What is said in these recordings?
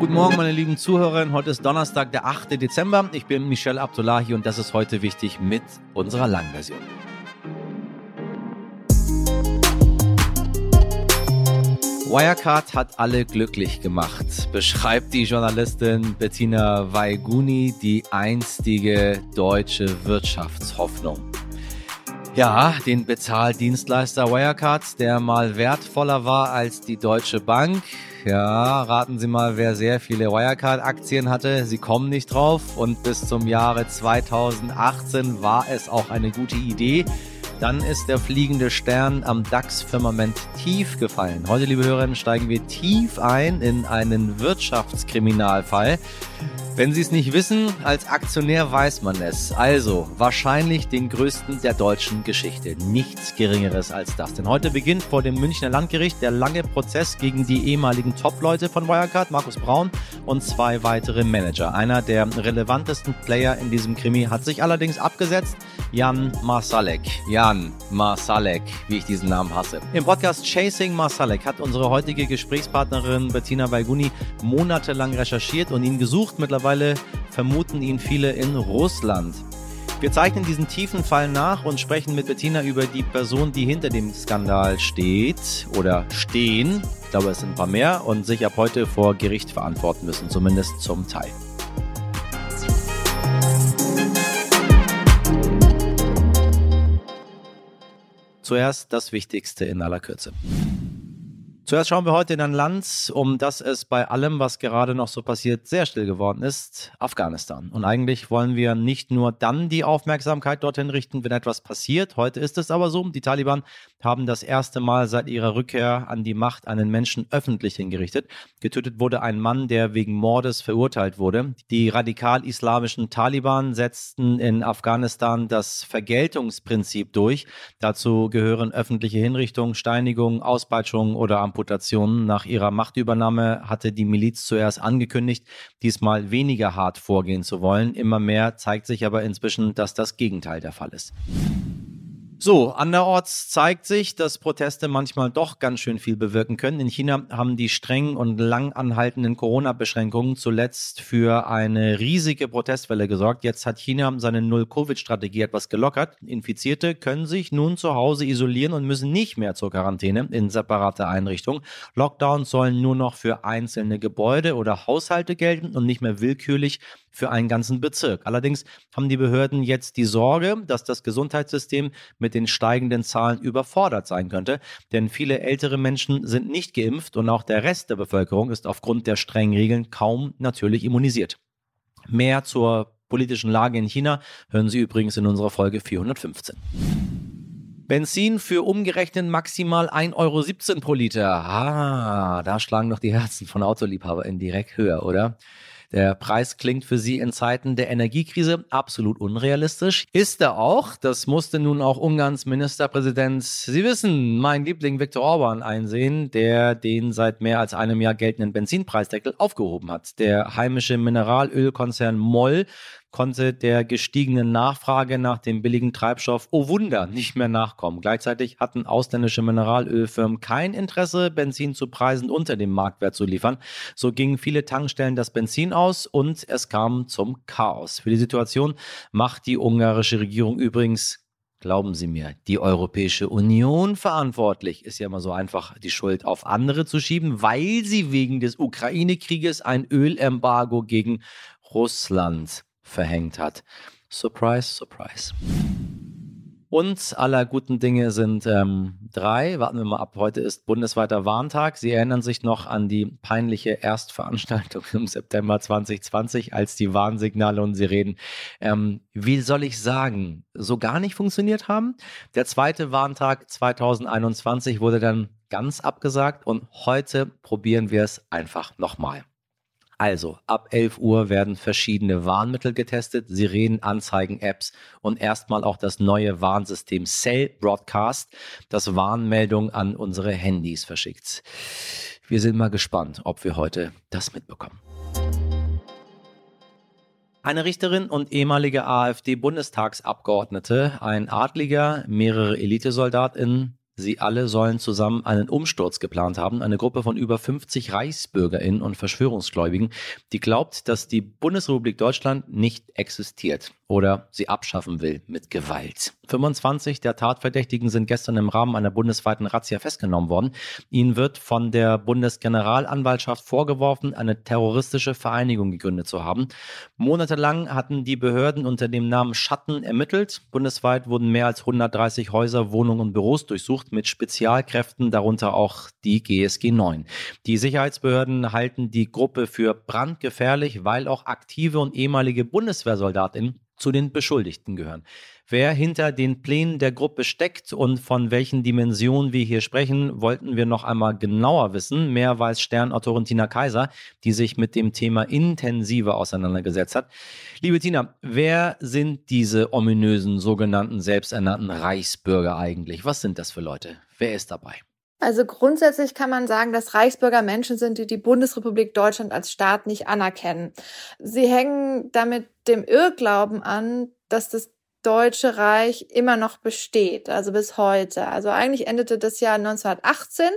Guten Morgen, meine lieben Zuhörerinnen. Heute ist Donnerstag, der 8. Dezember. Ich bin Michel Abdullahi und das ist heute wichtig mit unserer Langversion. Wirecard hat alle glücklich gemacht, beschreibt die Journalistin Bettina Weiguni die einstige deutsche Wirtschaftshoffnung. Ja, den Bezahldienstleister Wirecard, der mal wertvoller war als die Deutsche Bank, ja, raten Sie mal, wer sehr viele Wirecard-Aktien hatte. Sie kommen nicht drauf. Und bis zum Jahre 2018 war es auch eine gute Idee. Dann ist der fliegende Stern am DAX-Firmament tief gefallen. Heute, liebe Hörerinnen, steigen wir tief ein in einen Wirtschaftskriminalfall. Wenn Sie es nicht wissen, als Aktionär weiß man es. Also wahrscheinlich den größten der deutschen Geschichte. Nichts Geringeres als das. Denn heute beginnt vor dem Münchner Landgericht der lange Prozess gegen die ehemaligen Top-Leute von Wirecard, Markus Braun und zwei weitere Manager. Einer der relevantesten Player in diesem Krimi hat sich allerdings abgesetzt. Jan Marsalek. Jan Marsalek, wie ich diesen Namen hasse. Im Podcast Chasing Marsalek hat unsere heutige Gesprächspartnerin Bettina Weiguni monatelang recherchiert und ihn gesucht. Mittlerweile Mittlerweile vermuten ihn viele in Russland. Wir zeichnen diesen tiefen Fall nach und sprechen mit Bettina über die Person, die hinter dem Skandal steht oder stehen. Ich glaube, es sind ein paar mehr und sich ab heute vor Gericht verantworten müssen, zumindest zum Teil. Zuerst das Wichtigste in aller Kürze. Zuerst schauen wir heute in ein Land, um das es bei allem, was gerade noch so passiert, sehr still geworden ist, Afghanistan. Und eigentlich wollen wir nicht nur dann die Aufmerksamkeit dorthin richten, wenn etwas passiert. Heute ist es aber so, die Taliban haben das erste Mal seit ihrer Rückkehr an die Macht einen Menschen öffentlich hingerichtet. Getötet wurde ein Mann, der wegen Mordes verurteilt wurde. Die radikal-islamischen Taliban setzten in Afghanistan das Vergeltungsprinzip durch. Dazu gehören öffentliche Hinrichtungen, Steinigungen, Auspeitschungen oder Amputationen. Nach ihrer Machtübernahme hatte die Miliz zuerst angekündigt, diesmal weniger hart vorgehen zu wollen. Immer mehr zeigt sich aber inzwischen, dass das Gegenteil der Fall ist. So, anderorts zeigt sich, dass Proteste manchmal doch ganz schön viel bewirken können. In China haben die strengen und lang anhaltenden Corona-Beschränkungen zuletzt für eine riesige Protestwelle gesorgt. Jetzt hat China seine Null-Covid-Strategie etwas gelockert. Infizierte können sich nun zu Hause isolieren und müssen nicht mehr zur Quarantäne in separate Einrichtungen. Lockdowns sollen nur noch für einzelne Gebäude oder Haushalte gelten und nicht mehr willkürlich für einen ganzen Bezirk. Allerdings haben die Behörden jetzt die Sorge, dass das Gesundheitssystem mit den steigenden Zahlen überfordert sein könnte, denn viele ältere Menschen sind nicht geimpft und auch der Rest der Bevölkerung ist aufgrund der strengen Regeln kaum natürlich immunisiert. Mehr zur politischen Lage in China hören Sie übrigens in unserer Folge 415. Benzin für umgerechnet maximal 1,17 Euro pro Liter. Ah, da schlagen doch die Herzen von AutoliebhaberInnen direkt höher, oder? Der Preis klingt für Sie in Zeiten der Energiekrise absolut unrealistisch. Ist er auch. Das musste nun auch Ungarns Ministerpräsident, Sie wissen, mein Liebling Viktor Orban einsehen, der den seit mehr als einem Jahr geltenden Benzinpreisdeckel aufgehoben hat. Der heimische Mineralölkonzern Moll konnte der gestiegenen Nachfrage nach dem billigen Treibstoff, oh Wunder, nicht mehr nachkommen. Gleichzeitig hatten ausländische Mineralölfirmen kein Interesse, Benzin zu Preisen unter dem Marktwert zu liefern. So gingen viele Tankstellen das Benzin aus und es kam zum Chaos. Für die Situation macht die ungarische Regierung übrigens Glauben Sie mir, die Europäische Union verantwortlich ist ja immer so einfach, die Schuld auf andere zu schieben, weil sie wegen des Ukraine-Krieges ein Ölembargo gegen Russland verhängt hat. Surprise, surprise. Und aller guten Dinge sind ähm, drei. Warten wir mal ab. Heute ist bundesweiter Warntag. Sie erinnern sich noch an die peinliche Erstveranstaltung im September 2020, als die Warnsignale und Sirenen, ähm, wie soll ich sagen, so gar nicht funktioniert haben. Der zweite Warntag 2021 wurde dann ganz abgesagt und heute probieren wir es einfach nochmal. Also, ab 11 Uhr werden verschiedene Warnmittel getestet, Sirenen, Anzeigen, Apps und erstmal auch das neue Warnsystem Cell Broadcast, das Warnmeldungen an unsere Handys verschickt. Wir sind mal gespannt, ob wir heute das mitbekommen. Eine Richterin und ehemalige AfD-Bundestagsabgeordnete, ein Adliger, mehrere Elitesoldatinnen, Sie alle sollen zusammen einen Umsturz geplant haben. Eine Gruppe von über 50 ReichsbürgerInnen und Verschwörungsgläubigen, die glaubt, dass die Bundesrepublik Deutschland nicht existiert oder sie abschaffen will mit Gewalt. 25 der Tatverdächtigen sind gestern im Rahmen einer bundesweiten Razzia festgenommen worden. Ihnen wird von der Bundesgeneralanwaltschaft vorgeworfen, eine terroristische Vereinigung gegründet zu haben. Monatelang hatten die Behörden unter dem Namen Schatten ermittelt. Bundesweit wurden mehr als 130 Häuser, Wohnungen und Büros durchsucht mit Spezialkräften, darunter auch die GSG 9. Die Sicherheitsbehörden halten die Gruppe für brandgefährlich, weil auch aktive und ehemalige Bundeswehrsoldatinnen zu den Beschuldigten gehören. Wer hinter den Plänen der Gruppe steckt und von welchen Dimensionen wir hier sprechen, wollten wir noch einmal genauer wissen. Mehr weiß Sternautorin Tina Kaiser, die sich mit dem Thema intensiver auseinandergesetzt hat. Liebe Tina, wer sind diese ominösen sogenannten selbsternannten Reichsbürger eigentlich? Was sind das für Leute? Wer ist dabei? Also grundsätzlich kann man sagen, dass Reichsbürger Menschen sind, die die Bundesrepublik Deutschland als Staat nicht anerkennen. Sie hängen damit dem Irrglauben an, dass das Deutsche Reich immer noch besteht, also bis heute. Also eigentlich endete das Jahr 1918,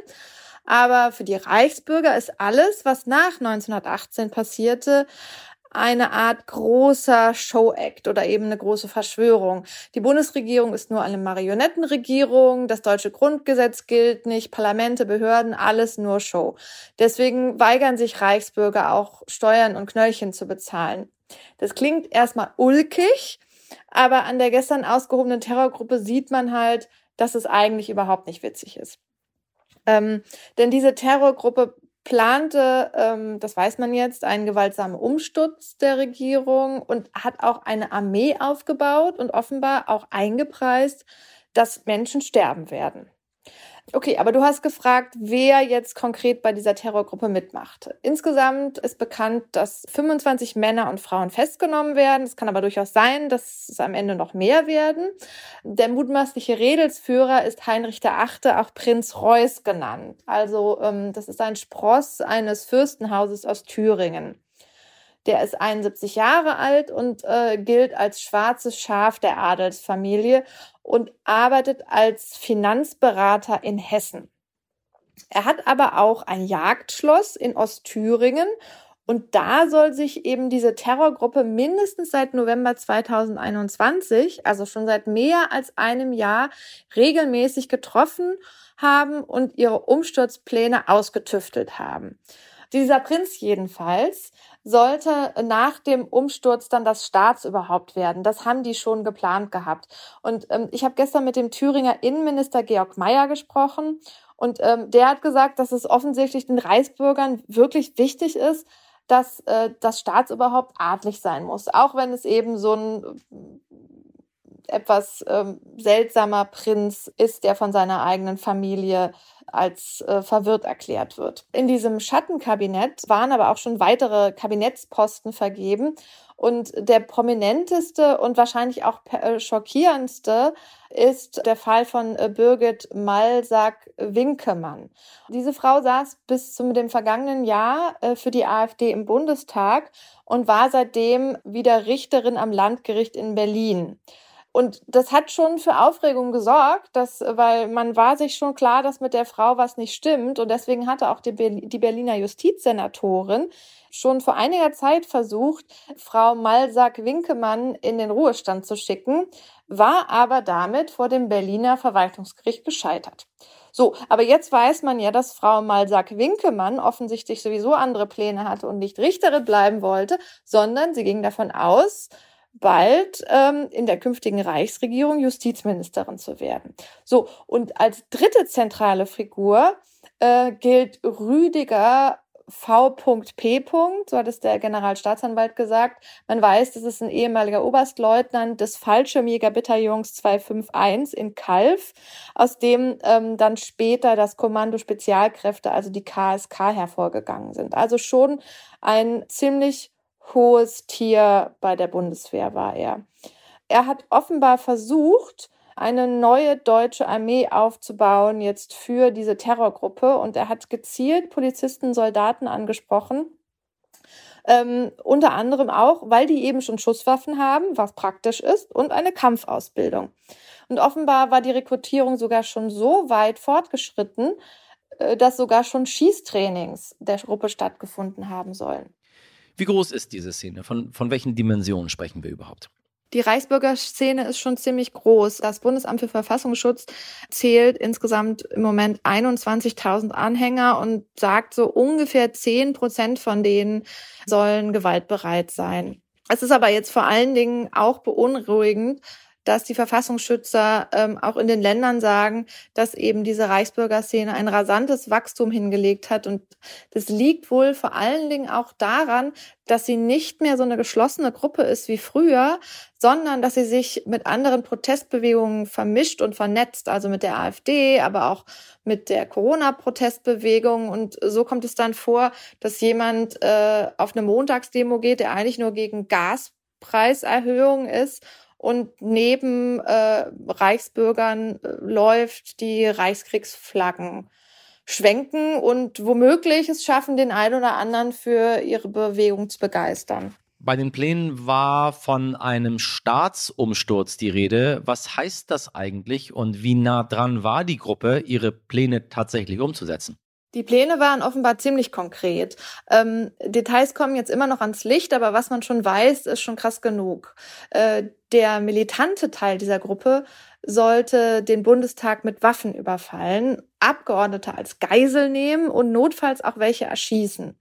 aber für die Reichsbürger ist alles, was nach 1918 passierte, eine Art großer Show-Act oder eben eine große Verschwörung. Die Bundesregierung ist nur eine Marionettenregierung, das deutsche Grundgesetz gilt nicht, Parlamente, Behörden, alles nur Show. Deswegen weigern sich Reichsbürger auch Steuern und Knöllchen zu bezahlen. Das klingt erstmal ulkig, aber an der gestern ausgehobenen Terrorgruppe sieht man halt, dass es eigentlich überhaupt nicht witzig ist. Ähm, denn diese Terrorgruppe plante, ähm, das weiß man jetzt, einen gewaltsamen Umsturz der Regierung und hat auch eine Armee aufgebaut und offenbar auch eingepreist, dass Menschen sterben werden. Okay, aber du hast gefragt, wer jetzt konkret bei dieser Terrorgruppe mitmacht. Insgesamt ist bekannt, dass 25 Männer und Frauen festgenommen werden. Es kann aber durchaus sein, dass es am Ende noch mehr werden. Der mutmaßliche Redelsführer ist Heinrich VIII., auch Prinz Reuß genannt. Also ähm, das ist ein Spross eines Fürstenhauses aus Thüringen. Der ist 71 Jahre alt und äh, gilt als schwarzes Schaf der Adelsfamilie und arbeitet als Finanzberater in Hessen. Er hat aber auch ein Jagdschloss in Ostthüringen und da soll sich eben diese Terrorgruppe mindestens seit November 2021, also schon seit mehr als einem Jahr, regelmäßig getroffen haben und ihre Umsturzpläne ausgetüftelt haben. Dieser Prinz jedenfalls sollte nach dem Umsturz dann das Staatsoberhaupt werden. Das haben die schon geplant gehabt. Und ähm, ich habe gestern mit dem Thüringer Innenminister Georg Mayer gesprochen und ähm, der hat gesagt, dass es offensichtlich den Reichsbürgern wirklich wichtig ist, dass äh, das Staatsoberhaupt adlig sein muss, auch wenn es eben so ein etwas ähm, seltsamer Prinz ist, der von seiner eigenen Familie als äh, verwirrt erklärt wird. In diesem Schattenkabinett waren aber auch schon weitere Kabinettsposten vergeben und der prominenteste und wahrscheinlich auch äh, schockierendste ist der Fall von äh, Birgit Malsack-Winkemann. Diese Frau saß bis zum dem vergangenen Jahr äh, für die AfD im Bundestag und war seitdem wieder Richterin am Landgericht in Berlin. Und das hat schon für Aufregung gesorgt, dass, weil man war sich schon klar, dass mit der Frau was nicht stimmt. Und deswegen hatte auch die, Berliner Justizsenatorin schon vor einiger Zeit versucht, Frau Malsack-Winkemann in den Ruhestand zu schicken, war aber damit vor dem Berliner Verwaltungsgericht gescheitert. So, aber jetzt weiß man ja, dass Frau Malsack-Winkemann offensichtlich sowieso andere Pläne hatte und nicht Richterin bleiben wollte, sondern sie ging davon aus, bald ähm, in der künftigen Reichsregierung Justizministerin zu werden. So, und als dritte zentrale Figur äh, gilt Rüdiger V.P. So hat es der Generalstaatsanwalt gesagt. Man weiß, das ist ein ehemaliger Oberstleutnant des Fallschirmjägerbataillons 251 in Kalf, aus dem ähm, dann später das Kommando Spezialkräfte, also die KSK, hervorgegangen sind. Also schon ein ziemlich hohes Tier bei der Bundeswehr war er. Er hat offenbar versucht, eine neue deutsche Armee aufzubauen, jetzt für diese Terrorgruppe. Und er hat gezielt Polizisten, Soldaten angesprochen. Ähm, unter anderem auch, weil die eben schon Schusswaffen haben, was praktisch ist, und eine Kampfausbildung. Und offenbar war die Rekrutierung sogar schon so weit fortgeschritten, äh, dass sogar schon Schießtrainings der Gruppe stattgefunden haben sollen. Wie groß ist diese Szene? Von, von welchen Dimensionen sprechen wir überhaupt? Die Reichsbürgerszene ist schon ziemlich groß. Das Bundesamt für Verfassungsschutz zählt insgesamt im Moment 21.000 Anhänger und sagt so ungefähr 10 Prozent von denen sollen gewaltbereit sein. Es ist aber jetzt vor allen Dingen auch beunruhigend, dass die Verfassungsschützer ähm, auch in den Ländern sagen, dass eben diese Reichsbürgerszene ein rasantes Wachstum hingelegt hat. Und das liegt wohl vor allen Dingen auch daran, dass sie nicht mehr so eine geschlossene Gruppe ist wie früher, sondern dass sie sich mit anderen Protestbewegungen vermischt und vernetzt, also mit der AfD, aber auch mit der Corona-Protestbewegung. Und so kommt es dann vor, dass jemand äh, auf eine Montagsdemo geht, der eigentlich nur gegen Gaspreiserhöhung ist und neben äh, Reichsbürgern äh, läuft, die Reichskriegsflaggen schwenken und womöglich es schaffen, den einen oder anderen für ihre Bewegung zu begeistern. Bei den Plänen war von einem Staatsumsturz die Rede. Was heißt das eigentlich und wie nah dran war die Gruppe, ihre Pläne tatsächlich umzusetzen? Die Pläne waren offenbar ziemlich konkret. Ähm, Details kommen jetzt immer noch ans Licht, aber was man schon weiß, ist schon krass genug. Äh, der militante Teil dieser Gruppe sollte den Bundestag mit Waffen überfallen, Abgeordnete als Geisel nehmen und notfalls auch welche erschießen.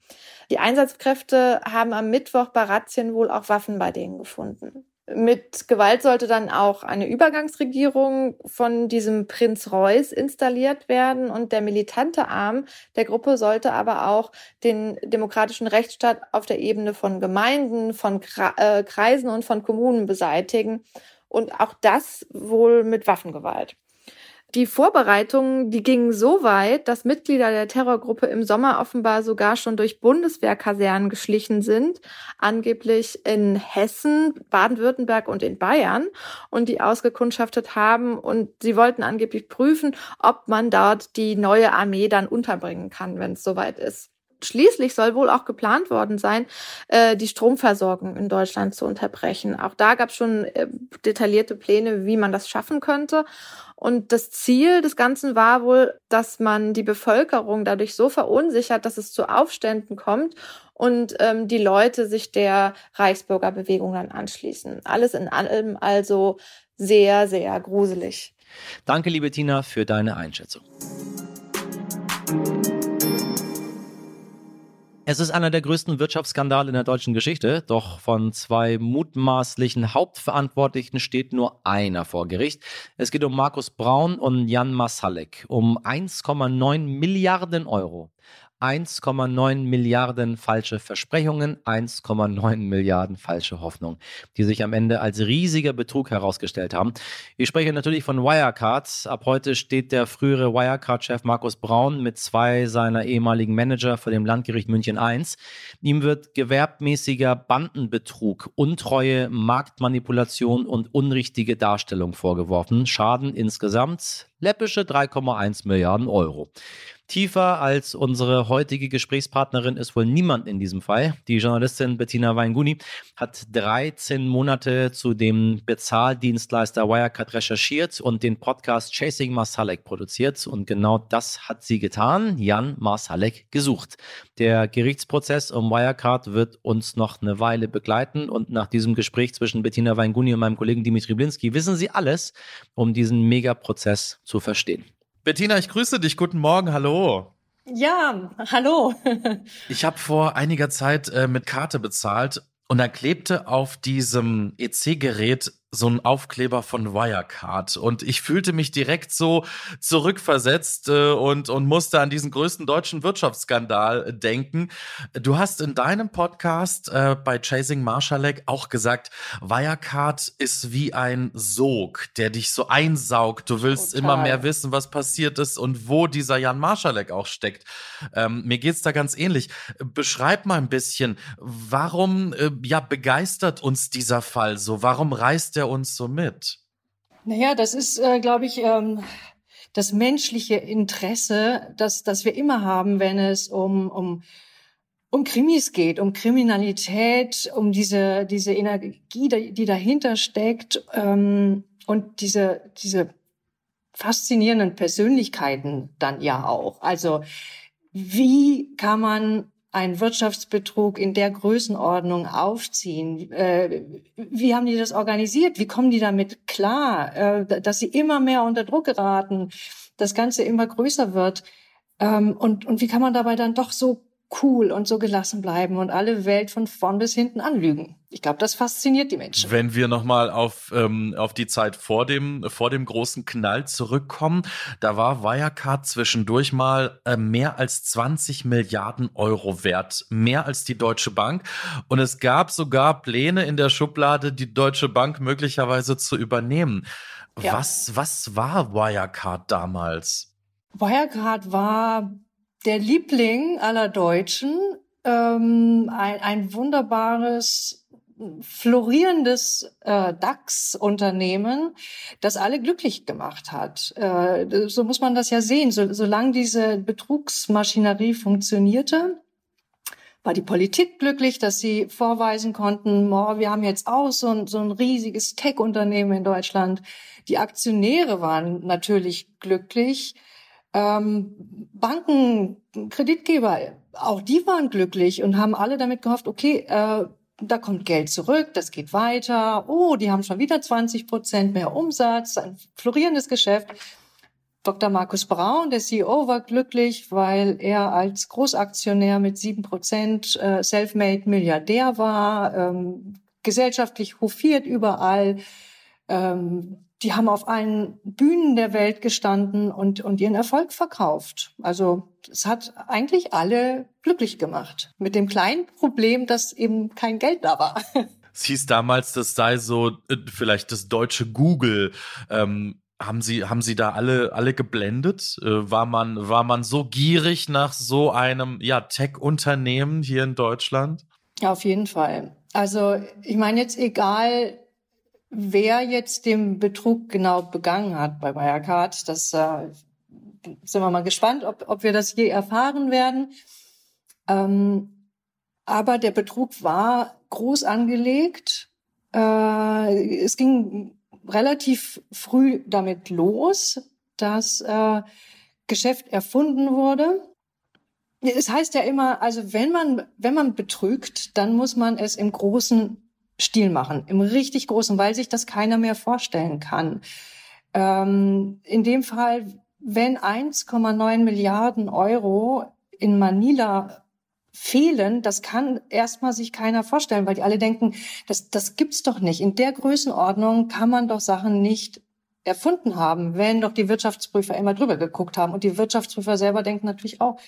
Die Einsatzkräfte haben am Mittwoch bei Razzien wohl auch Waffen bei denen gefunden. Mit Gewalt sollte dann auch eine Übergangsregierung von diesem Prinz Reuß installiert werden und der militante Arm der Gruppe sollte aber auch den demokratischen Rechtsstaat auf der Ebene von Gemeinden, von äh, Kreisen und von Kommunen beseitigen und auch das wohl mit Waffengewalt. Die Vorbereitungen, die gingen so weit, dass Mitglieder der Terrorgruppe im Sommer offenbar sogar schon durch Bundeswehrkasernen geschlichen sind, angeblich in Hessen, Baden-Württemberg und in Bayern und die ausgekundschaftet haben und sie wollten angeblich prüfen, ob man dort die neue Armee dann unterbringen kann, wenn es soweit ist. Schließlich soll wohl auch geplant worden sein, äh, die Stromversorgung in Deutschland zu unterbrechen. Auch da gab es schon äh, detaillierte Pläne, wie man das schaffen könnte. Und das Ziel des Ganzen war wohl, dass man die Bevölkerung dadurch so verunsichert, dass es zu Aufständen kommt und ähm, die Leute sich der Reichsbürgerbewegung dann anschließen. Alles in allem also sehr, sehr gruselig. Danke, liebe Tina, für deine Einschätzung. Es ist einer der größten Wirtschaftsskandale in der deutschen Geschichte, doch von zwei mutmaßlichen Hauptverantwortlichen steht nur einer vor Gericht. Es geht um Markus Braun und Jan Masalek um 1,9 Milliarden Euro. 1,9 Milliarden falsche Versprechungen, 1,9 Milliarden falsche Hoffnungen, die sich am Ende als riesiger Betrug herausgestellt haben. Ich spreche natürlich von Wirecard. Ab heute steht der frühere Wirecard-Chef Markus Braun mit zwei seiner ehemaligen Manager vor dem Landgericht München I. Ihm wird gewerbmäßiger Bandenbetrug, Untreue, Marktmanipulation und unrichtige Darstellung vorgeworfen. Schaden insgesamt läppische 3,1 Milliarden Euro. Tiefer als unsere heutige Gesprächspartnerin ist wohl niemand in diesem Fall. Die Journalistin Bettina Weinguni hat 13 Monate zu dem Bezahldienstleister Wirecard recherchiert und den Podcast Chasing Masalek produziert. Und genau das hat sie getan, Jan Masalek gesucht. Der Gerichtsprozess um Wirecard wird uns noch eine Weile begleiten und nach diesem Gespräch zwischen Bettina Weinguni und meinem Kollegen Dimitri Blinski wissen Sie alles, um diesen Megaprozess zu verstehen. Bettina, ich grüße dich. Guten Morgen. Hallo. Ja, hallo. ich habe vor einiger Zeit äh, mit Karte bezahlt und da klebte auf diesem EC-Gerät so ein Aufkleber von Wirecard und ich fühlte mich direkt so zurückversetzt äh, und, und musste an diesen größten deutschen Wirtschaftsskandal denken. Du hast in deinem Podcast äh, bei Chasing Marshalek auch gesagt, Wirecard ist wie ein Sog, der dich so einsaugt. Du willst Total. immer mehr wissen, was passiert ist und wo dieser Jan Marschalek auch steckt. Ähm, mir geht's da ganz ähnlich. Beschreib mal ein bisschen, warum äh, ja begeistert uns dieser Fall so? Warum reißt er er uns so mit? Naja, das ist, äh, glaube ich, ähm, das menschliche Interesse, das, das wir immer haben, wenn es um, um, um Krimis geht, um Kriminalität, um diese, diese Energie, die dahinter steckt. Ähm, und diese, diese faszinierenden Persönlichkeiten dann ja auch. Also wie kann man einen Wirtschaftsbetrug in der Größenordnung aufziehen? Äh, wie haben die das organisiert? Wie kommen die damit klar, äh, dass sie immer mehr unter Druck geraten, das Ganze immer größer wird? Ähm, und, und wie kann man dabei dann doch so cool und so gelassen bleiben und alle Welt von vorn bis hinten anlügen. Ich glaube, das fasziniert die Menschen. Wenn wir nochmal auf, ähm, auf die Zeit vor dem, vor dem großen Knall zurückkommen, da war Wirecard zwischendurch mal äh, mehr als 20 Milliarden Euro wert, mehr als die Deutsche Bank. Und es gab sogar Pläne in der Schublade, die Deutsche Bank möglicherweise zu übernehmen. Ja. Was, was war Wirecard damals? Wirecard war der Liebling aller Deutschen, ähm, ein, ein wunderbares florierendes äh, DAX-Unternehmen, das alle glücklich gemacht hat. Äh, so muss man das ja sehen. So, solange diese Betrugsmaschinerie funktionierte, war die Politik glücklich, dass sie vorweisen konnten, oh, wir haben jetzt auch so ein, so ein riesiges Tech-Unternehmen in Deutschland. Die Aktionäre waren natürlich glücklich. Ähm, Banken, Kreditgeber, auch die waren glücklich und haben alle damit gehofft, okay, äh, da kommt Geld zurück, das geht weiter. Oh, die haben schon wieder 20 Prozent mehr Umsatz, ein florierendes Geschäft. Dr. Markus Braun, der CEO, war glücklich, weil er als Großaktionär mit sieben Prozent äh, self-made Milliardär war, ähm, gesellschaftlich hofiert überall. Ähm, die haben auf allen Bühnen der Welt gestanden und, und ihren Erfolg verkauft. Also es hat eigentlich alle glücklich gemacht. Mit dem kleinen Problem, dass eben kein Geld da war. Es hieß damals, das sei so äh, vielleicht das deutsche Google. Ähm, haben Sie, haben Sie da alle, alle geblendet? Äh, war man, war man so gierig nach so einem, ja, Tech-Unternehmen hier in Deutschland? Ja, auf jeden Fall. Also, ich meine jetzt egal, Wer jetzt den Betrug genau begangen hat bei Wirecard, das äh, sind wir mal gespannt, ob, ob wir das je erfahren werden. Ähm, aber der Betrug war groß angelegt. Äh, es ging relativ früh damit los, dass äh, Geschäft erfunden wurde. Es heißt ja immer, also wenn man, wenn man betrügt, dann muss man es im Großen Stil machen, im richtig großen, weil sich das keiner mehr vorstellen kann. Ähm, in dem Fall, wenn 1,9 Milliarden Euro in Manila fehlen, das kann erstmal sich keiner vorstellen, weil die alle denken, das, das gibt's doch nicht. In der Größenordnung kann man doch Sachen nicht erfunden haben, wenn doch die Wirtschaftsprüfer immer drüber geguckt haben. Und die Wirtschaftsprüfer selber denken natürlich auch,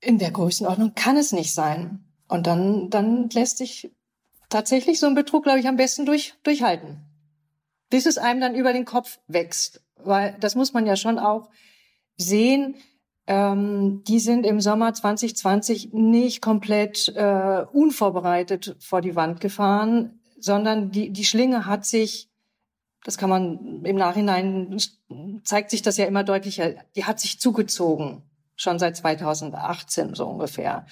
in der Größenordnung kann es nicht sein. Und dann, dann lässt sich tatsächlich so ein Betrug, glaube ich, am besten durch, durchhalten. Bis es einem dann über den Kopf wächst. Weil das muss man ja schon auch sehen. Ähm, die sind im Sommer 2020 nicht komplett äh, unvorbereitet vor die Wand gefahren, sondern die, die Schlinge hat sich, das kann man im Nachhinein, zeigt sich das ja immer deutlicher, die hat sich zugezogen. Schon seit 2018 so ungefähr.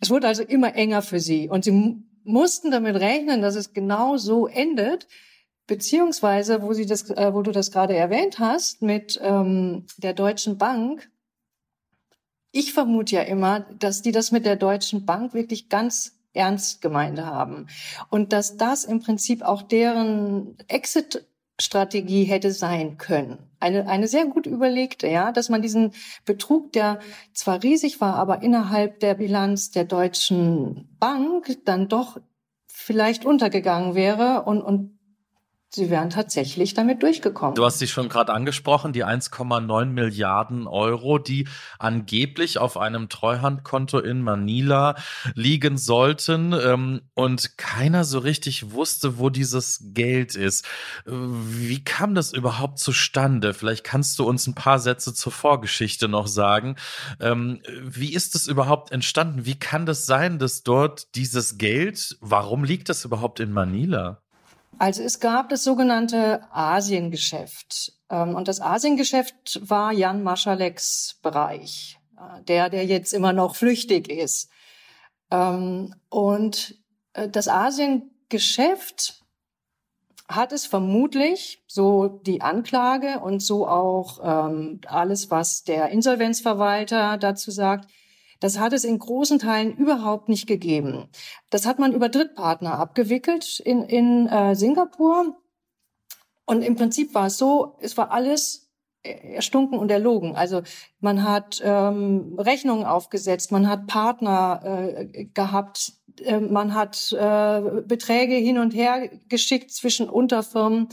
Es wurde also immer enger für sie und sie mussten damit rechnen, dass es genau so endet, beziehungsweise, wo sie das, äh, wo du das gerade erwähnt hast, mit ähm, der Deutschen Bank. Ich vermute ja immer, dass die das mit der Deutschen Bank wirklich ganz ernst gemeint haben und dass das im Prinzip auch deren Exit Strategie hätte sein können. Eine, eine sehr gut überlegte, ja, dass man diesen Betrug, der zwar riesig war, aber innerhalb der Bilanz der Deutschen Bank dann doch vielleicht untergegangen wäre und, und Sie wären tatsächlich damit durchgekommen. Du hast sie schon gerade angesprochen, die 1,9 Milliarden Euro, die angeblich auf einem Treuhandkonto in Manila liegen sollten ähm, und keiner so richtig wusste, wo dieses Geld ist. Wie kam das überhaupt zustande? Vielleicht kannst du uns ein paar Sätze zur Vorgeschichte noch sagen. Ähm, wie ist es überhaupt entstanden? Wie kann das sein, dass dort dieses Geld, warum liegt das überhaupt in Manila? Also es gab das sogenannte Asiengeschäft. Ähm, und das Asiengeschäft war Jan Maschaleks Bereich, äh, der, der jetzt immer noch flüchtig ist. Ähm, und äh, das Asiengeschäft hat es vermutlich, so die Anklage und so auch ähm, alles, was der Insolvenzverwalter dazu sagt, das hat es in großen Teilen überhaupt nicht gegeben. Das hat man über Drittpartner abgewickelt in, in äh, Singapur. Und im Prinzip war es so, es war alles erstunken und erlogen. Also man hat ähm, Rechnungen aufgesetzt, man hat Partner äh, gehabt, äh, man hat äh, Beträge hin und her geschickt zwischen Unterfirmen.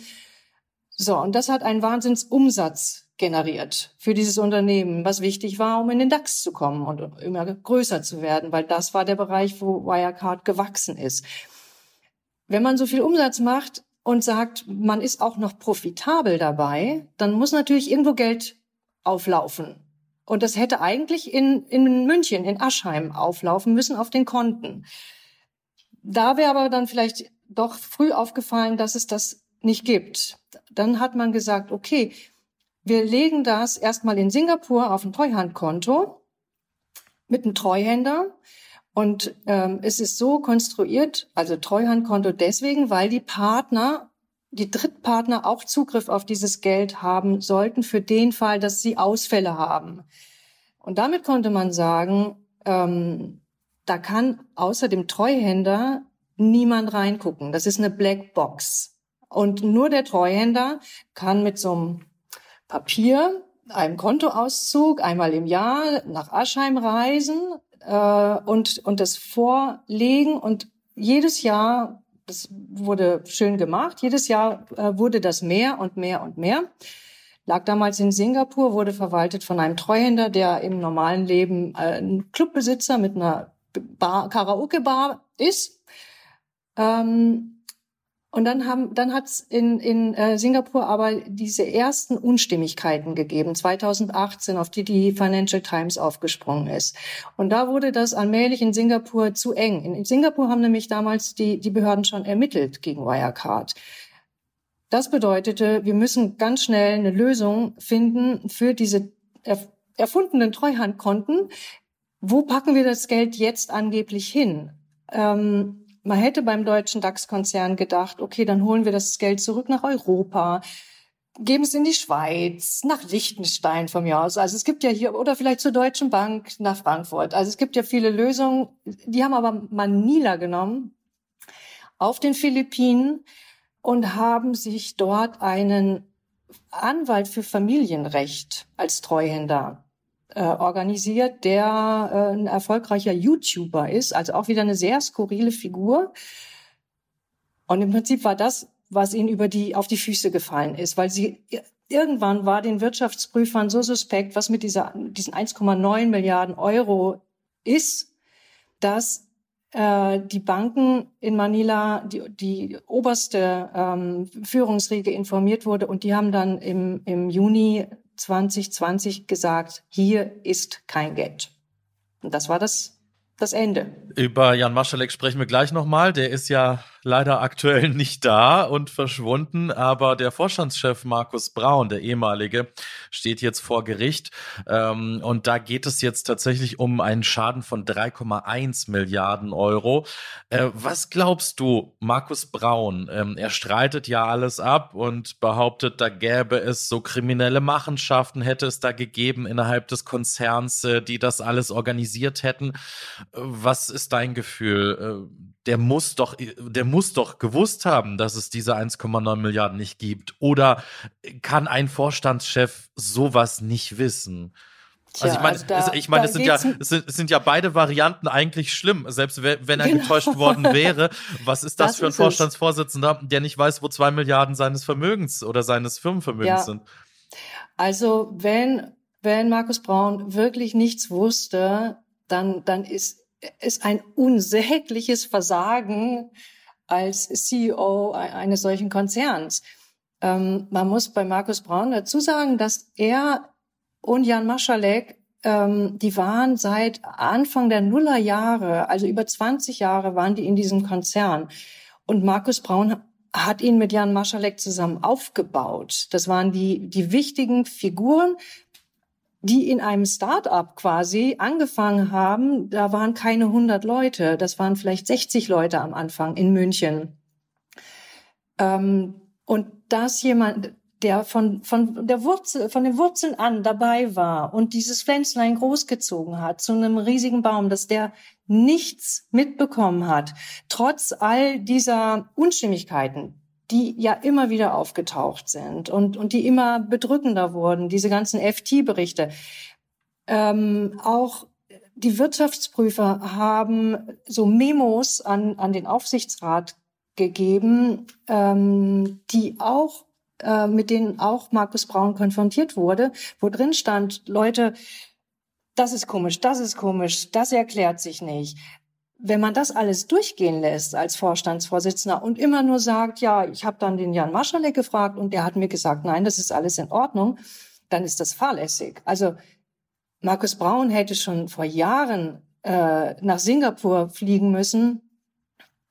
So, und das hat einen Wahnsinnsumsatz generiert für dieses Unternehmen, was wichtig war, um in den DAX zu kommen und immer größer zu werden, weil das war der Bereich, wo Wirecard gewachsen ist. Wenn man so viel Umsatz macht und sagt, man ist auch noch profitabel dabei, dann muss natürlich irgendwo Geld auflaufen. Und das hätte eigentlich in, in München, in Aschheim auflaufen müssen auf den Konten. Da wäre aber dann vielleicht doch früh aufgefallen, dass es das nicht gibt. Dann hat man gesagt, okay, wir legen das erstmal in Singapur auf ein Treuhandkonto mit einem Treuhänder. Und ähm, es ist so konstruiert, also Treuhandkonto deswegen, weil die Partner, die Drittpartner auch Zugriff auf dieses Geld haben sollten für den Fall, dass sie Ausfälle haben. Und damit konnte man sagen, ähm, da kann außer dem Treuhänder niemand reingucken. Das ist eine Black Box. Und nur der Treuhänder kann mit so einem Papier, einem Kontoauszug einmal im Jahr nach Aschheim reisen äh, und, und das vorlegen. Und jedes Jahr, das wurde schön gemacht, jedes Jahr äh, wurde das mehr und mehr und mehr. Lag damals in Singapur, wurde verwaltet von einem Treuhänder, der im normalen Leben äh, ein Clubbesitzer mit einer Bar, Karaoke-Bar ist. Ähm, und dann haben, dann hat es in, in äh, Singapur aber diese ersten Unstimmigkeiten gegeben, 2018, auf die die Financial Times aufgesprungen ist. Und da wurde das allmählich in Singapur zu eng. In, in Singapur haben nämlich damals die, die Behörden schon ermittelt gegen Wirecard. Das bedeutete, wir müssen ganz schnell eine Lösung finden für diese erfundenen Treuhandkonten. Wo packen wir das Geld jetzt angeblich hin? Ähm, man hätte beim deutschen DAX-Konzern gedacht, okay, dann holen wir das Geld zurück nach Europa, geben es in die Schweiz, nach Liechtenstein von mir aus. Also es gibt ja hier, oder vielleicht zur Deutschen Bank nach Frankfurt. Also es gibt ja viele Lösungen. Die haben aber Manila genommen auf den Philippinen und haben sich dort einen Anwalt für Familienrecht als Treuhänder organisiert, der äh, ein erfolgreicher YouTuber ist, also auch wieder eine sehr skurrile Figur. Und im Prinzip war das, was ihnen über die, auf die Füße gefallen ist, weil sie irgendwann war den Wirtschaftsprüfern so suspekt, was mit dieser, diesen 1,9 Milliarden Euro ist, dass äh, die Banken in Manila, die, die oberste ähm, Führungsriege informiert wurde und die haben dann im, im Juni 2020 gesagt, hier ist kein Geld. Und das war das, das Ende. Über Jan Maschalek sprechen wir gleich nochmal. Der ist ja leider aktuell nicht da und verschwunden, aber der Vorstandschef Markus Braun, der ehemalige, steht jetzt vor Gericht. Ähm, und da geht es jetzt tatsächlich um einen Schaden von 3,1 Milliarden Euro. Äh, was glaubst du, Markus Braun? Ähm, er streitet ja alles ab und behauptet, da gäbe es so kriminelle Machenschaften, hätte es da gegeben innerhalb des Konzerns, äh, die das alles organisiert hätten. Was ist dein Gefühl? Äh, der muss doch, der muss doch gewusst haben, dass es diese 1,9 Milliarden nicht gibt. Oder kann ein Vorstandschef sowas nicht wissen? Tja, also ich meine, also da, ich meine, es sind ja, es sind, es sind, ja beide Varianten eigentlich schlimm. Selbst wenn er genau. getäuscht worden wäre, was ist das, das für ein Vorstandsvorsitzender, der nicht weiß, wo zwei Milliarden seines Vermögens oder seines Firmenvermögens ja. sind? Also wenn wenn Markus Braun wirklich nichts wusste, dann dann ist ist ein unsägliches Versagen als CEO eines solchen Konzerns. Ähm, man muss bei Markus Braun dazu sagen, dass er und Jan Maschalek, ähm, die waren seit Anfang der Nullerjahre, also über 20 Jahre waren die in diesem Konzern. Und Markus Braun hat ihn mit Jan Maschalek zusammen aufgebaut. Das waren die, die wichtigen Figuren die in einem Start-up quasi angefangen haben, da waren keine 100 Leute, das waren vielleicht 60 Leute am Anfang in München. Ähm, Und dass jemand, der von, von der Wurzel, von den Wurzeln an dabei war und dieses Pflänzlein großgezogen hat zu einem riesigen Baum, dass der nichts mitbekommen hat, trotz all dieser Unstimmigkeiten, die ja immer wieder aufgetaucht sind und, und die immer bedrückender wurden, diese ganzen FT-Berichte. Ähm, auch die Wirtschaftsprüfer haben so Memos an, an den Aufsichtsrat gegeben, ähm, die auch äh, mit denen auch Markus Braun konfrontiert wurde, wo drin stand, Leute, das ist komisch, das ist komisch, das erklärt sich nicht. Wenn man das alles durchgehen lässt als Vorstandsvorsitzender und immer nur sagt, ja, ich habe dann den Jan Maschalek gefragt und der hat mir gesagt, nein, das ist alles in Ordnung, dann ist das fahrlässig. Also Markus Braun hätte schon vor Jahren äh, nach Singapur fliegen müssen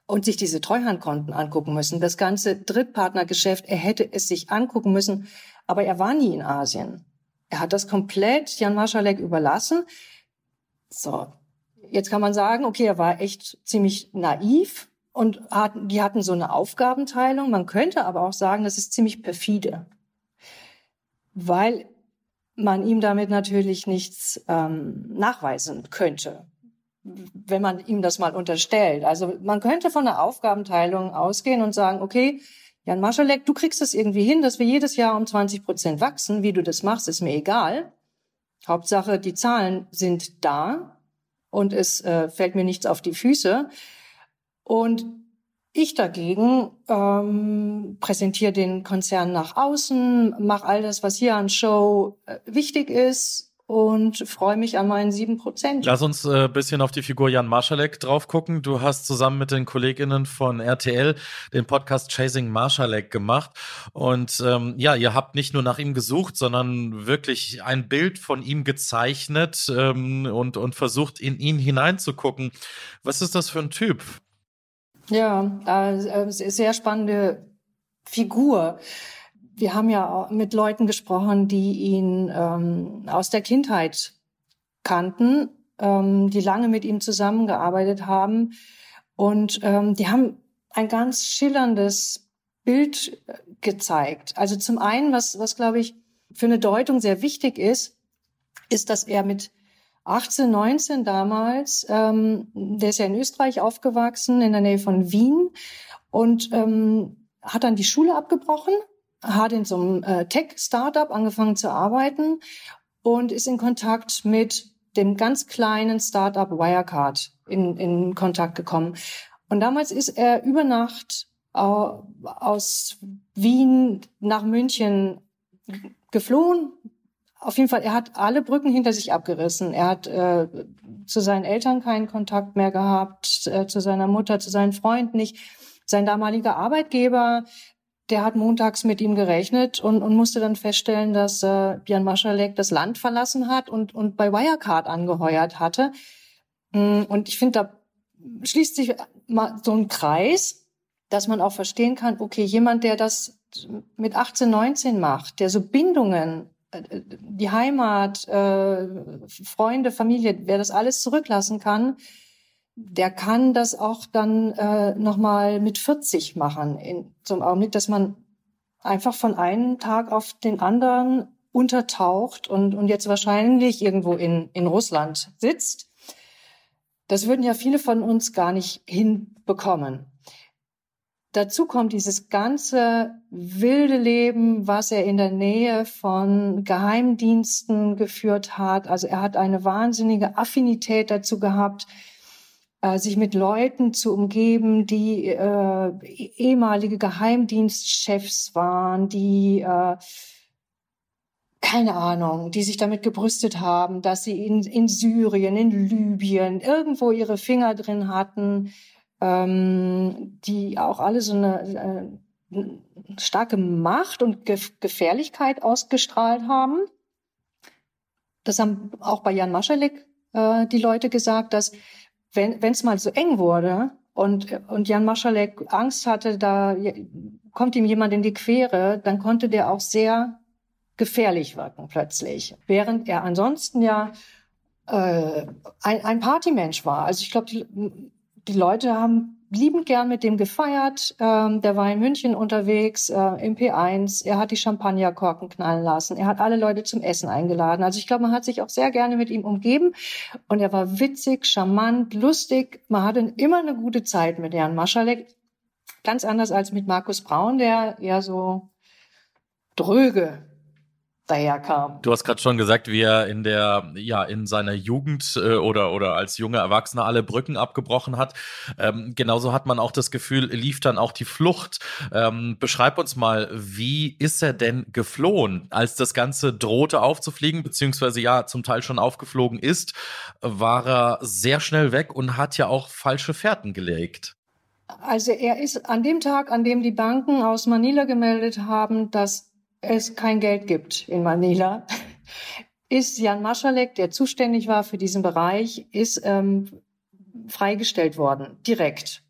und sich diese Treuhandkonten angucken müssen. Das ganze Drittpartnergeschäft, er hätte es sich angucken müssen, aber er war nie in Asien. Er hat das komplett Jan Marschalek überlassen. So, jetzt kann man sagen, okay, er war echt ziemlich naiv und hat, die hatten so eine Aufgabenteilung. Man könnte aber auch sagen, das ist ziemlich perfide, weil man ihm damit natürlich nichts ähm, nachweisen könnte, wenn man ihm das mal unterstellt. Also man könnte von der Aufgabenteilung ausgehen und sagen, okay, Jan Marschalek, du kriegst es irgendwie hin, dass wir jedes Jahr um 20 Prozent wachsen. Wie du das machst, ist mir egal. Hauptsache, die Zahlen sind da und es äh, fällt mir nichts auf die Füße. Und ich dagegen ähm, präsentiere den Konzern nach außen, mache all das, was hier an Show äh, wichtig ist und freue mich an meinen sieben Prozent. Lass uns ein äh, bisschen auf die Figur Jan Marschalek drauf gucken. Du hast zusammen mit den Kolleginnen von RTL den Podcast Chasing Marschalek gemacht. Und ähm, ja, ihr habt nicht nur nach ihm gesucht, sondern wirklich ein Bild von ihm gezeichnet ähm, und, und versucht, in ihn hineinzugucken. Was ist das für ein Typ? Ja, äh, sehr spannende Figur. Wir haben ja mit Leuten gesprochen, die ihn ähm, aus der Kindheit kannten, ähm, die lange mit ihm zusammengearbeitet haben. Und ähm, die haben ein ganz schillerndes Bild äh, gezeigt. Also zum einen, was, was glaube ich für eine Deutung sehr wichtig ist, ist, dass er mit 18, 19 damals, ähm, der ist ja in Österreich aufgewachsen, in der Nähe von Wien und ähm, hat dann die Schule abgebrochen, hat in so einem äh, Tech-Startup angefangen zu arbeiten und ist in Kontakt mit dem ganz kleinen Startup Wirecard in, in Kontakt gekommen. Und damals ist er über Nacht äh, aus Wien nach München geflohen, auf jeden Fall, er hat alle Brücken hinter sich abgerissen. Er hat äh, zu seinen Eltern keinen Kontakt mehr gehabt, äh, zu seiner Mutter, zu seinen Freunden nicht. Sein damaliger Arbeitgeber, der hat montags mit ihm gerechnet und, und musste dann feststellen, dass äh, Jan Maschalek das Land verlassen hat und, und bei Wirecard angeheuert hatte. Mm, und ich finde, da schließt sich mal so ein Kreis, dass man auch verstehen kann, okay, jemand, der das mit 18, 19 macht, der so Bindungen die Heimat, äh, Freunde, Familie, wer das alles zurücklassen kann, der kann das auch dann äh, nochmal mit 40 machen. In einem Augenblick, dass man einfach von einem Tag auf den anderen untertaucht und, und jetzt wahrscheinlich irgendwo in, in Russland sitzt. Das würden ja viele von uns gar nicht hinbekommen. Dazu kommt dieses ganze wilde Leben, was er in der Nähe von Geheimdiensten geführt hat. Also er hat eine wahnsinnige Affinität dazu gehabt, sich mit Leuten zu umgeben, die äh, ehemalige Geheimdienstchefs waren, die äh, keine Ahnung, die sich damit gebrüstet haben, dass sie in, in Syrien, in Libyen irgendwo ihre Finger drin hatten, ähm, die auch alle so eine äh, starke Macht und Ge Gefährlichkeit ausgestrahlt haben. Das haben auch bei Jan Maschalek äh, die Leute gesagt, dass wenn es mal so eng wurde und, und Jan Maschalek Angst hatte, da kommt ihm jemand in die Quere, dann konnte der auch sehr gefährlich wirken plötzlich. Während er ansonsten ja äh, ein, ein Partymensch war. Also ich glaube, die Leute haben liebend gern mit dem gefeiert. Ähm, der war in München unterwegs, äh, im P1. Er hat die Champagnerkorken knallen lassen. Er hat alle Leute zum Essen eingeladen. Also ich glaube, man hat sich auch sehr gerne mit ihm umgeben. Und er war witzig, charmant, lustig. Man hatte immer eine gute Zeit mit Jan Maschalek. Ganz anders als mit Markus Braun, der eher so dröge daherkam. Du hast gerade schon gesagt, wie er in der, ja, in seiner Jugend äh, oder, oder als junger Erwachsener alle Brücken abgebrochen hat. Ähm, genauso hat man auch das Gefühl, lief dann auch die Flucht. Ähm, beschreib uns mal, wie ist er denn geflohen? Als das Ganze drohte aufzufliegen, beziehungsweise ja, zum Teil schon aufgeflogen ist, war er sehr schnell weg und hat ja auch falsche Fährten gelegt. Also er ist an dem Tag, an dem die Banken aus Manila gemeldet haben, dass es kein Geld gibt in Manila, ist Jan Maschalek, der zuständig war für diesen Bereich, ist ähm, freigestellt worden, direkt.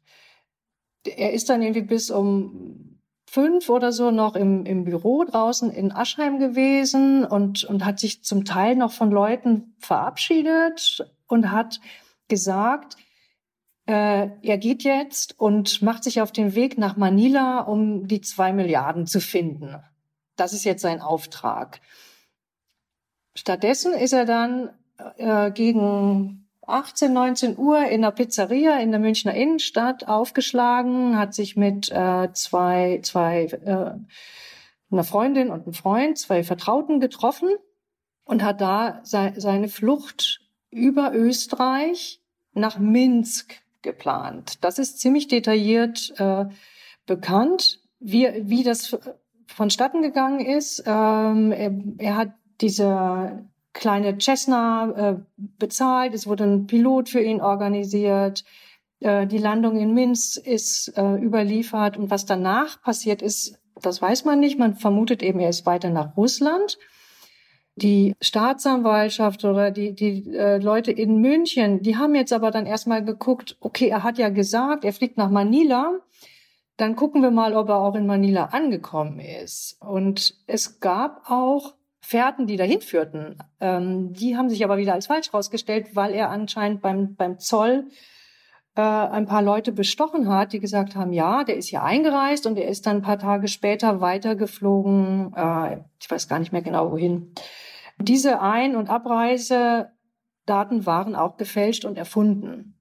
Er ist dann irgendwie bis um fünf oder so noch im, im Büro draußen in Aschheim gewesen und, und hat sich zum Teil noch von Leuten verabschiedet und hat gesagt, äh, er geht jetzt und macht sich auf den Weg nach Manila, um die zwei Milliarden zu finden. Das ist jetzt sein Auftrag. Stattdessen ist er dann äh, gegen 18, 19 Uhr in der Pizzeria in der Münchner Innenstadt aufgeschlagen, hat sich mit äh, zwei, zwei äh, einer Freundin und einem Freund, zwei Vertrauten getroffen und hat da se seine Flucht über Österreich nach Minsk geplant. Das ist ziemlich detailliert äh, bekannt, wie, wie das vonstatten gegangen ist. Ähm, er, er, hat diese kleine Cessna äh, bezahlt. Es wurde ein Pilot für ihn organisiert. Äh, die Landung in Minsk ist äh, überliefert. Und was danach passiert ist, das weiß man nicht. Man vermutet eben, er ist weiter nach Russland. Die Staatsanwaltschaft oder die, die äh, Leute in München, die haben jetzt aber dann erstmal geguckt, okay, er hat ja gesagt, er fliegt nach Manila dann gucken wir mal, ob er auch in Manila angekommen ist. Und es gab auch Fährten, die dahin führten. Ähm, die haben sich aber wieder als falsch herausgestellt, weil er anscheinend beim, beim Zoll äh, ein paar Leute bestochen hat, die gesagt haben, ja, der ist hier eingereist und er ist dann ein paar Tage später weitergeflogen. Äh, ich weiß gar nicht mehr genau wohin. Diese Ein- und Abreisedaten waren auch gefälscht und erfunden.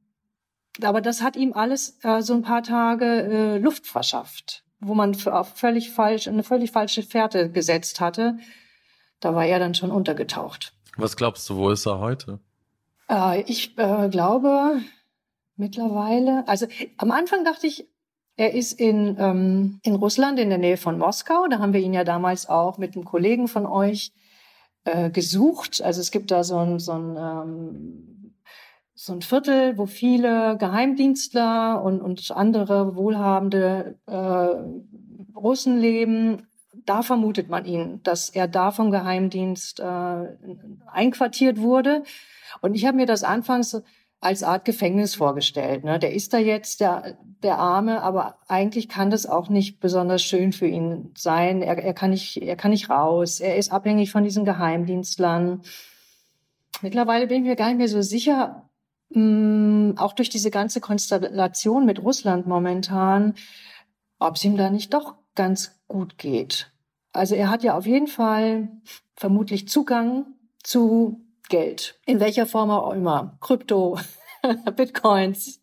Aber das hat ihm alles äh, so ein paar Tage äh, Luft verschafft, wo man auf völlig falsch, eine völlig falsche Fährte gesetzt hatte. Da war er dann schon untergetaucht. Was glaubst du, wo ist er heute? Äh, ich äh, glaube mittlerweile, also am Anfang dachte ich, er ist in, ähm, in Russland in der Nähe von Moskau. Da haben wir ihn ja damals auch mit einem Kollegen von euch äh, gesucht. Also es gibt da so ein, so ein ähm, so ein Viertel, wo viele Geheimdienstler und, und andere wohlhabende äh, Russen leben. Da vermutet man ihn, dass er da vom Geheimdienst äh, einquartiert wurde. Und ich habe mir das anfangs als Art Gefängnis vorgestellt. Ne? Der ist da jetzt der, der Arme, aber eigentlich kann das auch nicht besonders schön für ihn sein. Er, er, kann nicht, er kann nicht raus. Er ist abhängig von diesen Geheimdienstlern. Mittlerweile bin ich mir gar nicht mehr so sicher, mh, mm, auch durch diese ganze Konstellation mit Russland momentan, ob es ihm da nicht doch ganz gut geht. Also er hat ja auf jeden Fall vermutlich Zugang zu Geld, in welcher Form auch immer, Krypto, Bitcoins.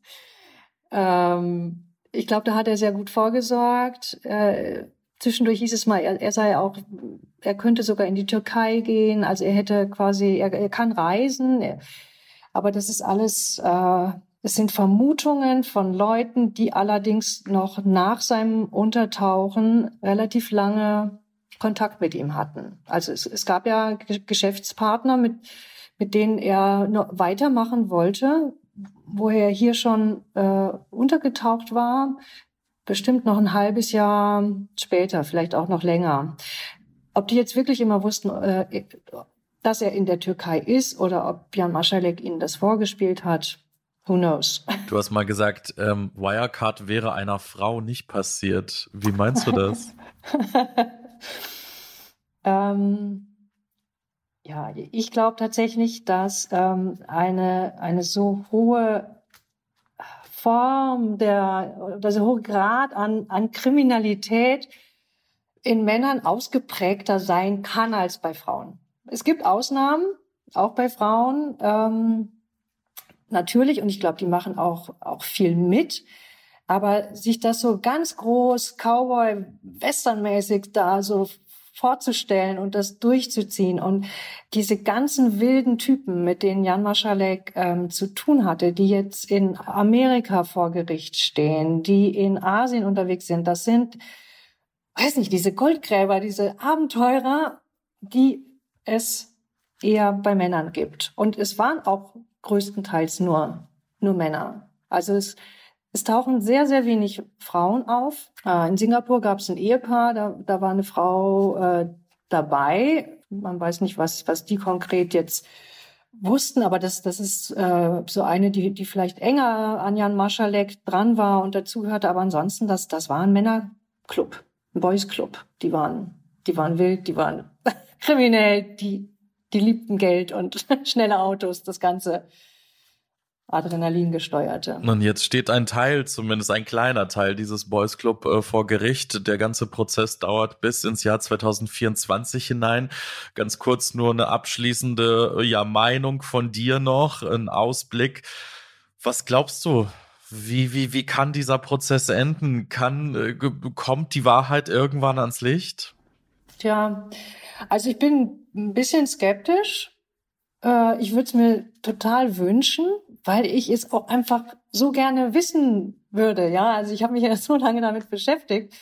Ähm, ich glaube, da hat er sehr gut vorgesorgt. Äh, zwischendurch hieß es mal, er, er, sei auch, er könnte sogar in die Türkei gehen. Also er hätte quasi, er, er kann reisen. Er, aber das ist alles, äh, es sind Vermutungen von Leuten, die allerdings noch nach seinem Untertauchen relativ lange Kontakt mit ihm hatten. Also es, es gab ja Geschäftspartner, mit, mit denen er weitermachen wollte, wo er hier schon äh, untergetaucht war, bestimmt noch ein halbes Jahr später, vielleicht auch noch länger. Ob die jetzt wirklich immer wussten, äh, dass er in der Türkei ist oder ob Jan Maschalek ihnen das vorgespielt hat. Who knows? Du hast mal gesagt, ähm, Wirecard wäre einer Frau nicht passiert. Wie meinst du das? ähm, ja, ich glaube tatsächlich, dass ähm, eine, eine so hohe Form der, dieser hohe Grad an, an Kriminalität in Männern ausgeprägter sein kann als bei Frauen. Es gibt Ausnahmen, auch bei Frauen, ähm, natürlich, und ich glaube, die machen auch, auch viel mit. Aber sich das so ganz groß, Cowboy, Westernmäßig da so vorzustellen und das durchzuziehen und diese ganzen wilden Typen, mit denen Jan Maschalek ähm, zu tun hatte, die jetzt in Amerika vor Gericht stehen, die in Asien unterwegs sind, das sind, weiß nicht, diese Goldgräber, diese Abenteurer, die es eher bei Männern gibt. Und es waren auch größtenteils nur, nur Männer. Also es, es tauchen sehr, sehr wenig Frauen auf. Äh, in Singapur gab es ein Ehepaar, da, da war eine Frau äh, dabei. Man weiß nicht, was, was die konkret jetzt wussten, aber das, das ist äh, so eine, die, die vielleicht enger an Jan Maschalek dran war und dazugehörte. Aber ansonsten, das, das war ein Männerclub, ein Boys Club. Die waren, die waren wild, die waren kriminell, die, die liebten Geld und schnelle Autos, das ganze Adrenalin gesteuerte. Und jetzt steht ein Teil, zumindest ein kleiner Teil dieses Boys Club äh, vor Gericht. Der ganze Prozess dauert bis ins Jahr 2024 hinein. Ganz kurz nur eine abschließende äh, ja, Meinung von dir noch, ein Ausblick. Was glaubst du? Wie, wie, wie kann dieser Prozess enden? Kann, äh, kommt die Wahrheit irgendwann ans Licht? Tja, also ich bin ein bisschen skeptisch. Äh, ich würde es mir total wünschen, weil ich es auch einfach so gerne wissen würde. Ja, also ich habe mich ja so lange damit beschäftigt.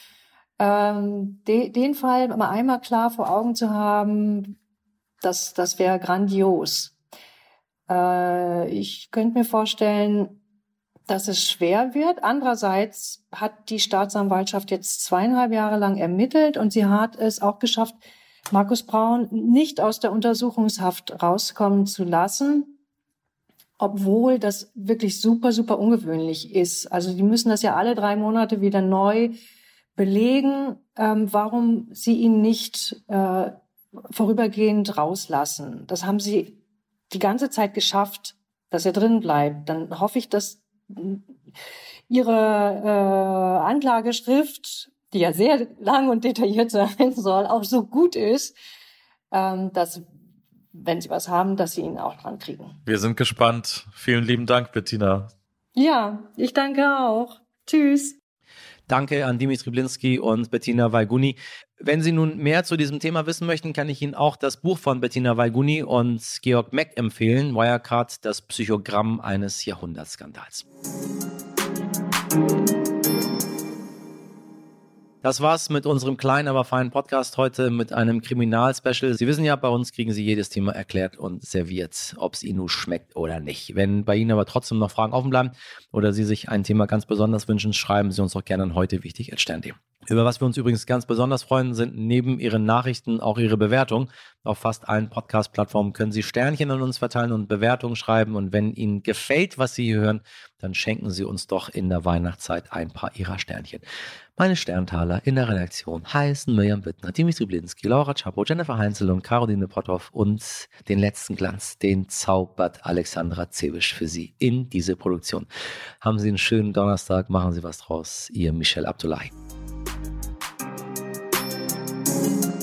Ähm, de, den Fall mal einmal klar vor Augen zu haben, das, das wäre grandios. Äh, ich könnte mir vorstellen, dass es schwer wird. Andererseits hat die Staatsanwaltschaft jetzt zweieinhalb Jahre lang ermittelt und sie hat es auch geschafft, Markus Braun nicht aus der Untersuchungshaft rauskommen zu lassen, obwohl das wirklich super, super ungewöhnlich ist. Also die müssen das ja alle drei Monate wieder neu belegen, ähm, warum sie ihn nicht äh, vorübergehend rauslassen. Das haben sie die ganze Zeit geschafft, dass er drin bleibt. Dann hoffe ich, dass ihre äh, Anklageschrift die ja sehr lang und detailliert sein soll, auch so gut ist, ähm, dass wenn Sie was haben, dass Sie ihn auch dran kriegen. Wir sind gespannt. Vielen lieben Dank, Bettina. Ja, ich danke auch. Tschüss. Danke an Dimitri Blinski und Bettina Weiguni. Wenn Sie nun mehr zu diesem Thema wissen möchten, kann ich Ihnen auch das Buch von Bettina Weiguni und Georg Meck empfehlen, Wirecard, das Psychogramm eines Jahrhundertskandals. Das war's mit unserem kleinen, aber feinen Podcast heute mit einem Kriminalspecial. Sie wissen ja, bei uns kriegen Sie jedes Thema erklärt und serviert, ob es Ihnen schmeckt oder nicht. Wenn bei Ihnen aber trotzdem noch Fragen offen bleiben oder Sie sich ein Thema ganz besonders wünschen, schreiben Sie uns doch gerne an heute wichtig. Über was wir uns übrigens ganz besonders freuen, sind neben Ihren Nachrichten auch Ihre Bewertungen. Auf fast allen Podcast-Plattformen können Sie Sternchen an uns verteilen und Bewertungen schreiben. Und wenn Ihnen gefällt, was Sie hier hören, dann schenken Sie uns doch in der Weihnachtszeit ein paar Ihrer Sternchen. Meine Sterntaler in der Redaktion heißen Mirjam Bittner, Dimitri Blinski, Laura Chapo, Jennifer Heinzel und Caroline Potthoff und den letzten Glanz, den zaubert Alexandra Zewisch für Sie in diese Produktion. Haben Sie einen schönen Donnerstag, machen Sie was draus. Ihr Michel Abdullahi. Bye.